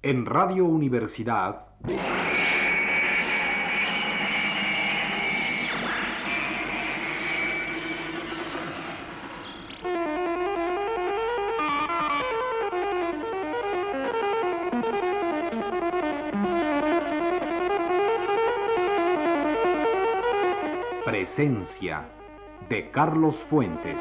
En Radio Universidad. Presencia de Carlos Fuentes.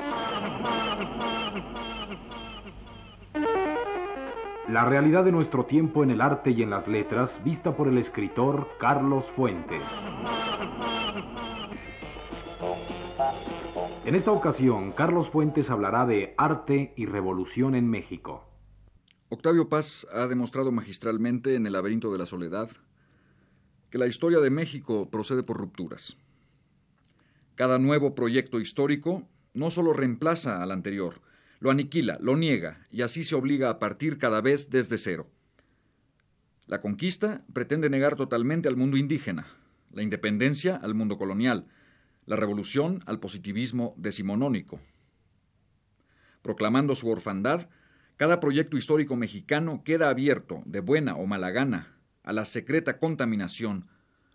La realidad de nuestro tiempo en el arte y en las letras, vista por el escritor Carlos Fuentes. En esta ocasión, Carlos Fuentes hablará de arte y revolución en México. Octavio Paz ha demostrado magistralmente en El laberinto de la soledad que la historia de México procede por rupturas. Cada nuevo proyecto histórico no solo reemplaza al anterior, lo aniquila, lo niega, y así se obliga a partir cada vez desde cero. La conquista pretende negar totalmente al mundo indígena, la independencia al mundo colonial, la revolución al positivismo decimonónico. Proclamando su orfandad, cada proyecto histórico mexicano queda abierto, de buena o mala gana, a la secreta contaminación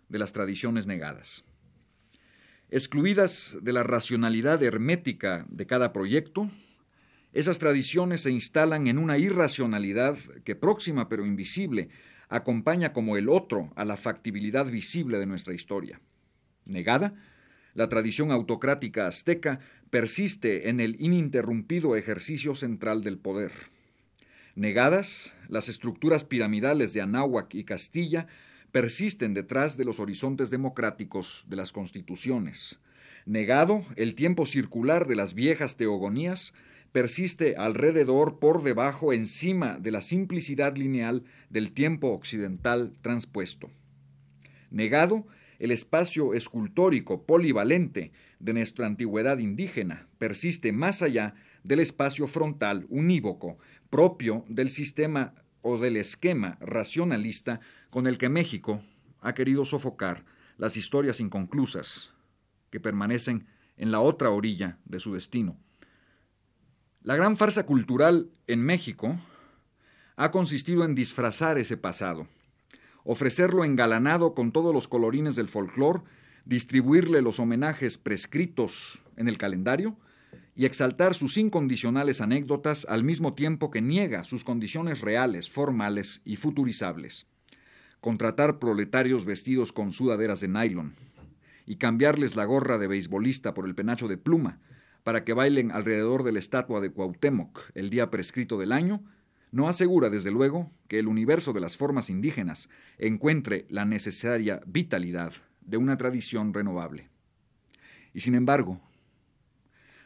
de las tradiciones negadas. Excluidas de la racionalidad hermética de cada proyecto, esas tradiciones se instalan en una irracionalidad que próxima pero invisible acompaña como el otro a la factibilidad visible de nuestra historia. Negada, la tradición autocrática azteca persiste en el ininterrumpido ejercicio central del poder. Negadas, las estructuras piramidales de Anáhuac y Castilla persisten detrás de los horizontes democráticos de las constituciones. Negado, el tiempo circular de las viejas teogonías persiste alrededor, por debajo, encima de la simplicidad lineal del tiempo occidental transpuesto. Negado, el espacio escultórico polivalente de nuestra antigüedad indígena persiste más allá del espacio frontal unívoco propio del sistema o del esquema racionalista con el que México ha querido sofocar las historias inconclusas que permanecen en la otra orilla de su destino. La gran farsa cultural en México ha consistido en disfrazar ese pasado, ofrecerlo engalanado con todos los colorines del folclore, distribuirle los homenajes prescritos en el calendario y exaltar sus incondicionales anécdotas al mismo tiempo que niega sus condiciones reales, formales y futurizables. Contratar proletarios vestidos con sudaderas de nylon y cambiarles la gorra de beisbolista por el penacho de pluma, para que bailen alrededor de la estatua de Cuauhtémoc el día prescrito del año, no asegura, desde luego, que el universo de las formas indígenas encuentre la necesaria vitalidad de una tradición renovable. Y sin embargo,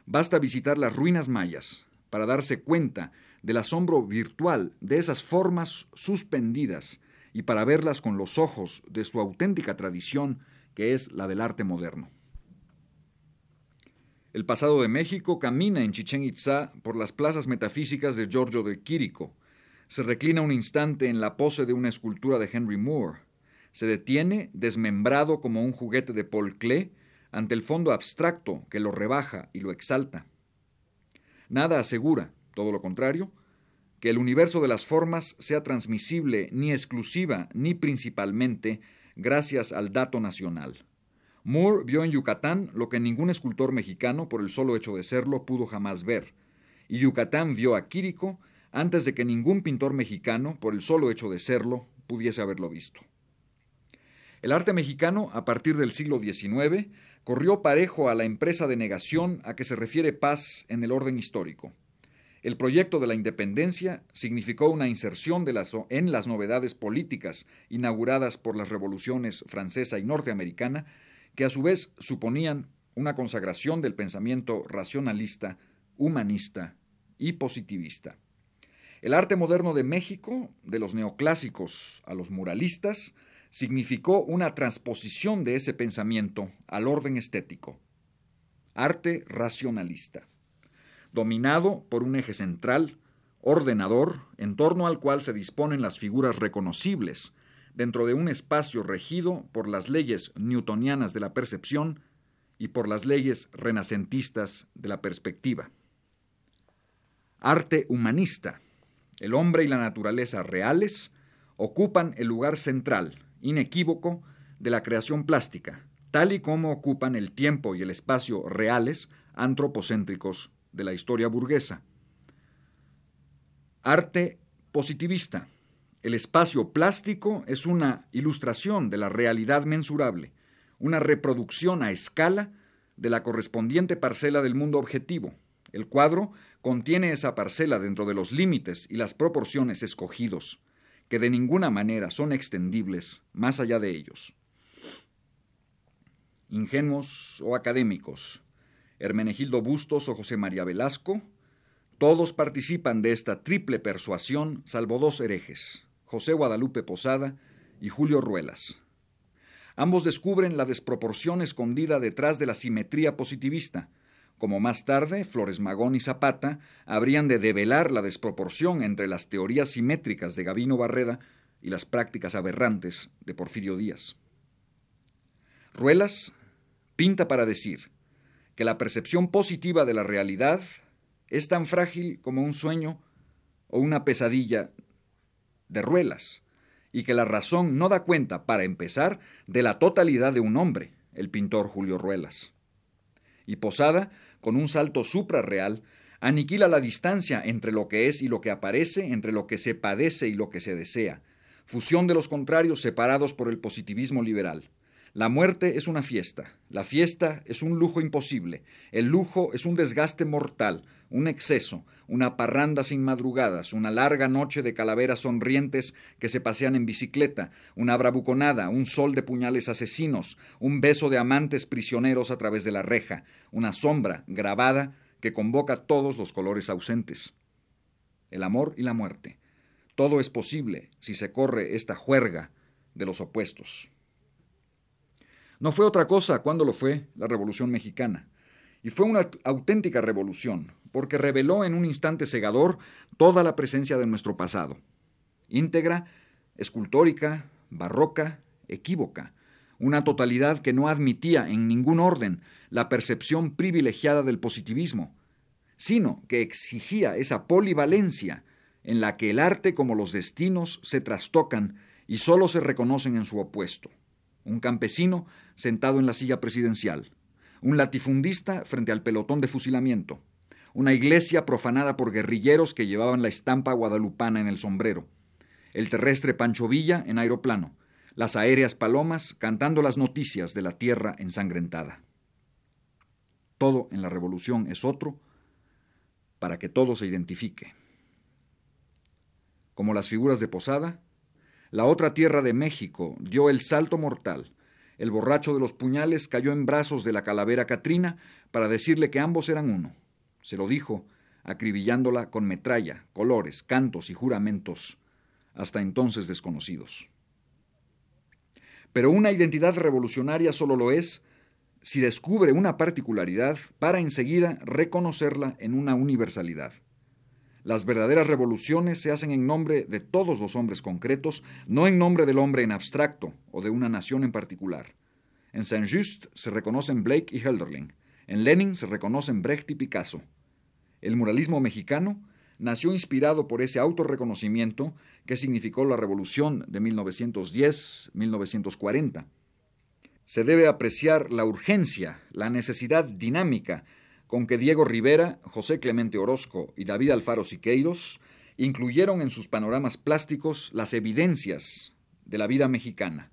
basta visitar las ruinas mayas para darse cuenta del asombro virtual de esas formas suspendidas y para verlas con los ojos de su auténtica tradición, que es la del arte moderno. El pasado de México camina en Chichen Itzá por las plazas metafísicas de Giorgio de Quirico. Se reclina un instante en la pose de una escultura de Henry Moore. Se detiene, desmembrado como un juguete de Paul Klee, ante el fondo abstracto que lo rebaja y lo exalta. Nada asegura, todo lo contrario, que el universo de las formas sea transmisible ni exclusiva ni principalmente gracias al dato nacional. Moore vio en Yucatán lo que ningún escultor mexicano, por el solo hecho de serlo, pudo jamás ver. Y Yucatán vio a Quirico antes de que ningún pintor mexicano, por el solo hecho de serlo, pudiese haberlo visto. El arte mexicano, a partir del siglo XIX, corrió parejo a la empresa de negación a que se refiere Paz en el orden histórico. El proyecto de la independencia significó una inserción en las novedades políticas inauguradas por las revoluciones francesa y norteamericana que a su vez suponían una consagración del pensamiento racionalista, humanista y positivista. El arte moderno de México, de los neoclásicos a los muralistas, significó una transposición de ese pensamiento al orden estético. Arte racionalista, dominado por un eje central, ordenador, en torno al cual se disponen las figuras reconocibles, dentro de un espacio regido por las leyes newtonianas de la percepción y por las leyes renacentistas de la perspectiva. Arte humanista. El hombre y la naturaleza reales, ocupan el lugar central, inequívoco, de la creación plástica, tal y como ocupan el tiempo y el espacio reales antropocéntricos de la historia burguesa. Arte positivista. El espacio plástico es una ilustración de la realidad mensurable, una reproducción a escala de la correspondiente parcela del mundo objetivo. El cuadro contiene esa parcela dentro de los límites y las proporciones escogidos, que de ninguna manera son extendibles más allá de ellos. Ingenuos o académicos, Hermenegildo Bustos o José María Velasco, todos participan de esta triple persuasión, salvo dos herejes, José Guadalupe Posada y Julio Ruelas. Ambos descubren la desproporción escondida detrás de la simetría positivista, como más tarde Flores Magón y Zapata habrían de develar la desproporción entre las teorías simétricas de Gavino Barreda y las prácticas aberrantes de Porfirio Díaz. Ruelas pinta para decir que la percepción positiva de la realidad es tan frágil como un sueño o una pesadilla de Ruelas, y que la razón no da cuenta, para empezar, de la totalidad de un hombre, el pintor Julio Ruelas. Y Posada, con un salto suprarreal, aniquila la distancia entre lo que es y lo que aparece, entre lo que se padece y lo que se desea, fusión de los contrarios separados por el positivismo liberal. La muerte es una fiesta, la fiesta es un lujo imposible, el lujo es un desgaste mortal, un exceso, una parranda sin madrugadas, una larga noche de calaveras sonrientes que se pasean en bicicleta, una bravuconada, un sol de puñales asesinos, un beso de amantes prisioneros a través de la reja, una sombra grabada que convoca todos los colores ausentes. El amor y la muerte. Todo es posible si se corre esta juerga de los opuestos. No fue otra cosa cuando lo fue la Revolución Mexicana. Y fue una auténtica revolución, porque reveló en un instante cegador toda la presencia de nuestro pasado. Íntegra, escultórica, barroca, equívoca, una totalidad que no admitía en ningún orden la percepción privilegiada del positivismo, sino que exigía esa polivalencia en la que el arte como los destinos se trastocan y sólo se reconocen en su opuesto. Un campesino sentado en la silla presidencial, un latifundista frente al pelotón de fusilamiento, una iglesia profanada por guerrilleros que llevaban la estampa guadalupana en el sombrero, el terrestre Pancho Villa en aeroplano, las aéreas palomas cantando las noticias de la tierra ensangrentada. Todo en la revolución es otro para que todo se identifique. Como las figuras de Posada, la otra tierra de México dio el salto mortal el borracho de los puñales cayó en brazos de la calavera Catrina para decirle que ambos eran uno. Se lo dijo, acribillándola con metralla, colores, cantos y juramentos, hasta entonces desconocidos. Pero una identidad revolucionaria solo lo es si descubre una particularidad para enseguida reconocerla en una universalidad. Las verdaderas revoluciones se hacen en nombre de todos los hombres concretos, no en nombre del hombre en abstracto o de una nación en particular. En Saint-Just se reconocen Blake y Helderling. En Lenin se reconocen Brecht y Picasso. El muralismo mexicano nació inspirado por ese autorreconocimiento que significó la revolución de 1910-1940. Se debe apreciar la urgencia, la necesidad dinámica con que Diego Rivera, José Clemente Orozco y David Alfaro Siqueiros incluyeron en sus panoramas plásticos las evidencias de la vida mexicana.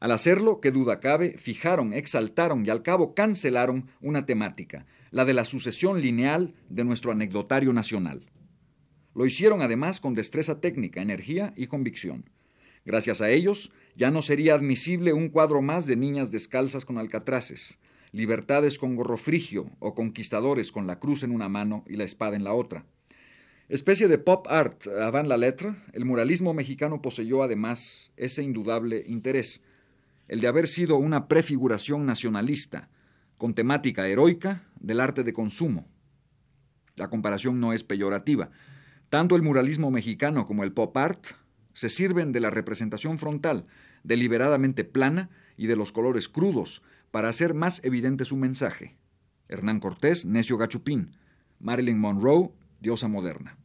Al hacerlo, qué duda cabe, fijaron, exaltaron y al cabo cancelaron una temática, la de la sucesión lineal de nuestro anecdotario nacional. Lo hicieron además con destreza técnica, energía y convicción. Gracias a ellos, ya no sería admisible un cuadro más de niñas descalzas con alcatraces, libertades con gorro frigio o conquistadores con la cruz en una mano y la espada en la otra. Especie de pop art avant la lettre, el muralismo mexicano poseyó además ese indudable interés, el de haber sido una prefiguración nacionalista, con temática heroica del arte de consumo. La comparación no es peyorativa. Tanto el muralismo mexicano como el pop art se sirven de la representación frontal, deliberadamente plana y de los colores crudos, para hacer más evidente su mensaje. Hernán Cortés, necio gachupín. Marilyn Monroe, diosa moderna.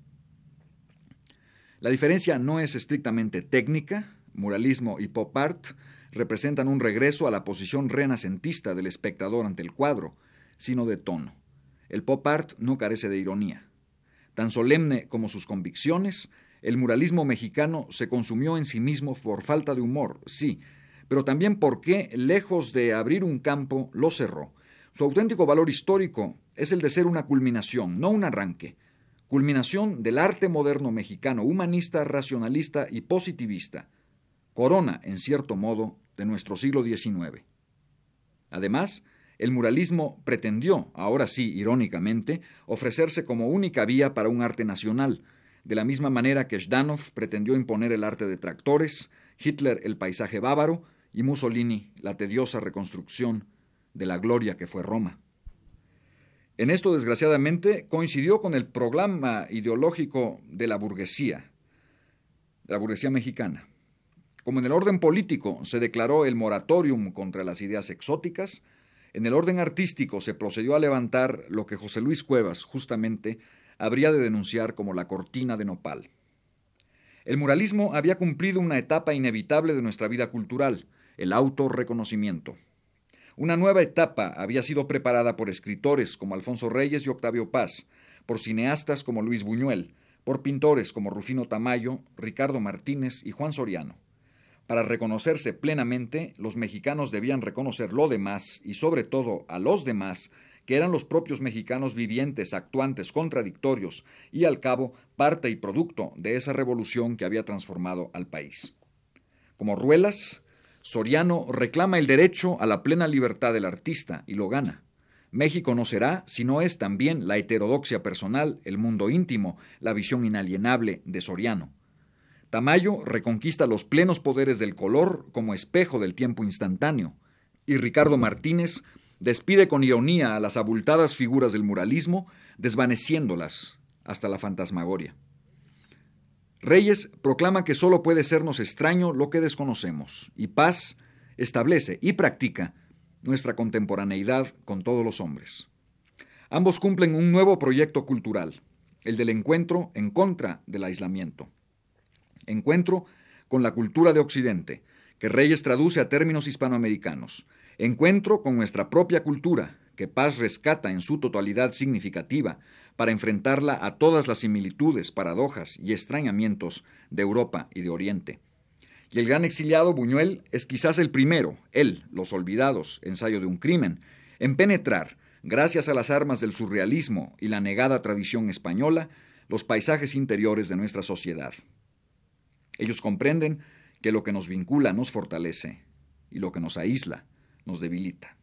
La diferencia no es estrictamente técnica, muralismo y pop art representan un regreso a la posición renacentista del espectador ante el cuadro, sino de tono. El pop art no carece de ironía. Tan solemne como sus convicciones, el muralismo mexicano se consumió en sí mismo por falta de humor, sí, pero también porque, lejos de abrir un campo, lo cerró. Su auténtico valor histórico es el de ser una culminación, no un arranque. Culminación del arte moderno mexicano, humanista, racionalista y positivista. Corona, en cierto modo, de nuestro siglo XIX. Además, el muralismo pretendió, ahora sí, irónicamente, ofrecerse como única vía para un arte nacional, de la misma manera que Zdanov pretendió imponer el arte de tractores, Hitler el paisaje bávaro y Mussolini la tediosa reconstrucción de la gloria que fue Roma. En esto, desgraciadamente, coincidió con el programa ideológico de la burguesía, de la burguesía mexicana. Como en el orden político se declaró el moratorium contra las ideas exóticas, en el orden artístico se procedió a levantar lo que José Luis Cuevas, justamente, habría de denunciar como la cortina de nopal. El muralismo había cumplido una etapa inevitable de nuestra vida cultural, el autorreconocimiento. Una nueva etapa había sido preparada por escritores como Alfonso Reyes y Octavio Paz, por cineastas como Luis Buñuel, por pintores como Rufino Tamayo, Ricardo Martínez y Juan Soriano. Para reconocerse plenamente, los mexicanos debían reconocer lo demás y sobre todo a los demás, que eran los propios mexicanos vivientes, actuantes, contradictorios y al cabo parte y producto de esa revolución que había transformado al país. Como Ruelas, Soriano reclama el derecho a la plena libertad del artista y lo gana. México no será si no es también la heterodoxia personal, el mundo íntimo, la visión inalienable de Soriano. Tamayo reconquista los plenos poderes del color como espejo del tiempo instantáneo, y Ricardo Martínez despide con ironía a las abultadas figuras del muralismo, desvaneciéndolas hasta la fantasmagoria. Reyes proclama que solo puede sernos extraño lo que desconocemos, y Paz establece y practica nuestra contemporaneidad con todos los hombres. Ambos cumplen un nuevo proyecto cultural, el del encuentro en contra del aislamiento encuentro con la cultura de Occidente, que Reyes traduce a términos hispanoamericanos, encuentro con nuestra propia cultura, que Paz rescata en su totalidad significativa para enfrentarla a todas las similitudes, paradojas y extrañamientos de Europa y de Oriente. Y el gran exiliado Buñuel es quizás el primero, él, Los Olvidados, ensayo de un crimen, en penetrar, gracias a las armas del surrealismo y la negada tradición española, los paisajes interiores de nuestra sociedad. Ellos comprenden que lo que nos vincula nos fortalece y lo que nos aísla nos debilita.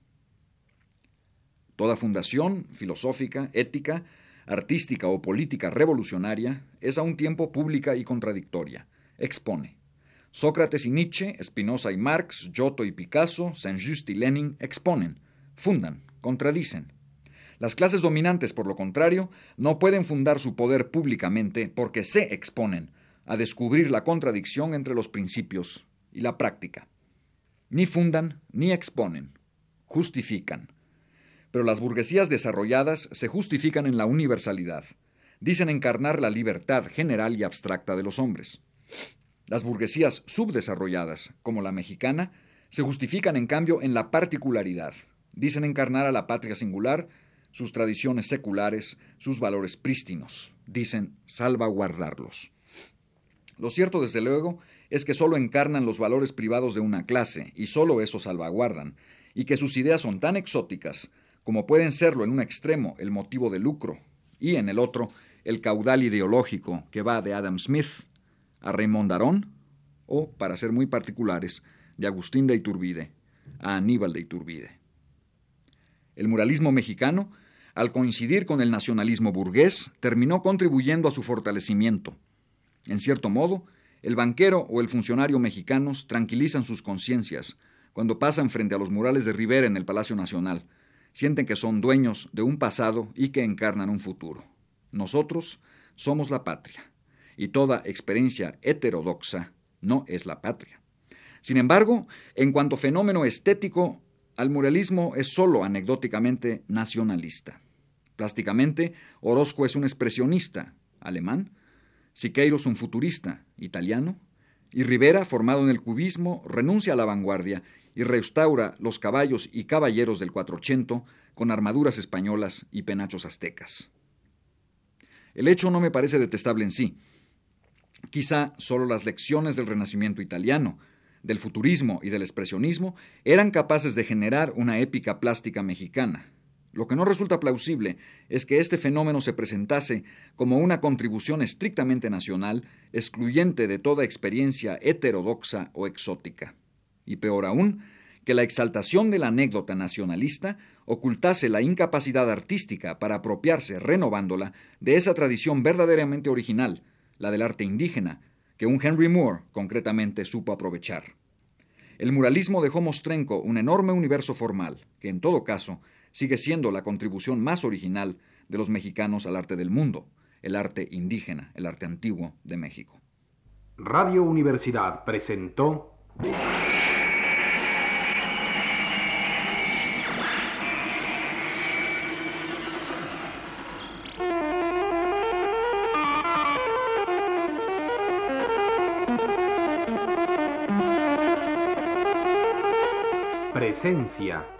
Toda fundación filosófica, ética, artística o política revolucionaria es a un tiempo pública y contradictoria. Expone. Sócrates y Nietzsche, Spinoza y Marx, Giotto y Picasso, Saint-Just y Lenin exponen, fundan, contradicen. Las clases dominantes, por lo contrario, no pueden fundar su poder públicamente porque se exponen, a descubrir la contradicción entre los principios y la práctica. Ni fundan ni exponen, justifican. Pero las burguesías desarrolladas se justifican en la universalidad. Dicen encarnar la libertad general y abstracta de los hombres. Las burguesías subdesarrolladas, como la mexicana, se justifican en cambio en la particularidad. Dicen encarnar a la patria singular, sus tradiciones seculares, sus valores prístinos. Dicen salvaguardarlos. Lo cierto, desde luego, es que solo encarnan los valores privados de una clase, y solo eso salvaguardan, y que sus ideas son tan exóticas como pueden serlo en un extremo el motivo de lucro, y en el otro el caudal ideológico que va de Adam Smith a Raymond Aron, o, para ser muy particulares, de Agustín de Iturbide a Aníbal de Iturbide. El muralismo mexicano, al coincidir con el nacionalismo burgués, terminó contribuyendo a su fortalecimiento, en cierto modo, el banquero o el funcionario mexicanos tranquilizan sus conciencias cuando pasan frente a los murales de Rivera en el Palacio Nacional. Sienten que son dueños de un pasado y que encarnan un futuro. Nosotros somos la patria, y toda experiencia heterodoxa no es la patria. Sin embargo, en cuanto fenómeno estético, al muralismo es sólo anecdóticamente nacionalista. Plásticamente, Orozco es un expresionista alemán Siqueiros un futurista italiano, y Rivera, formado en el cubismo, renuncia a la vanguardia y restaura los caballos y caballeros del 480 con armaduras españolas y penachos aztecas. El hecho no me parece detestable en sí. Quizá solo las lecciones del Renacimiento italiano, del futurismo y del expresionismo eran capaces de generar una épica plástica mexicana. Lo que no resulta plausible es que este fenómeno se presentase como una contribución estrictamente nacional, excluyente de toda experiencia heterodoxa o exótica. Y peor aún, que la exaltación de la anécdota nacionalista ocultase la incapacidad artística para apropiarse, renovándola, de esa tradición verdaderamente original, la del arte indígena, que un Henry Moore concretamente supo aprovechar. El muralismo dejó mostrenco un enorme universo formal, que en todo caso sigue siendo la contribución más original de los mexicanos al arte del mundo, el arte indígena, el arte antiguo de México. Radio Universidad presentó Presencia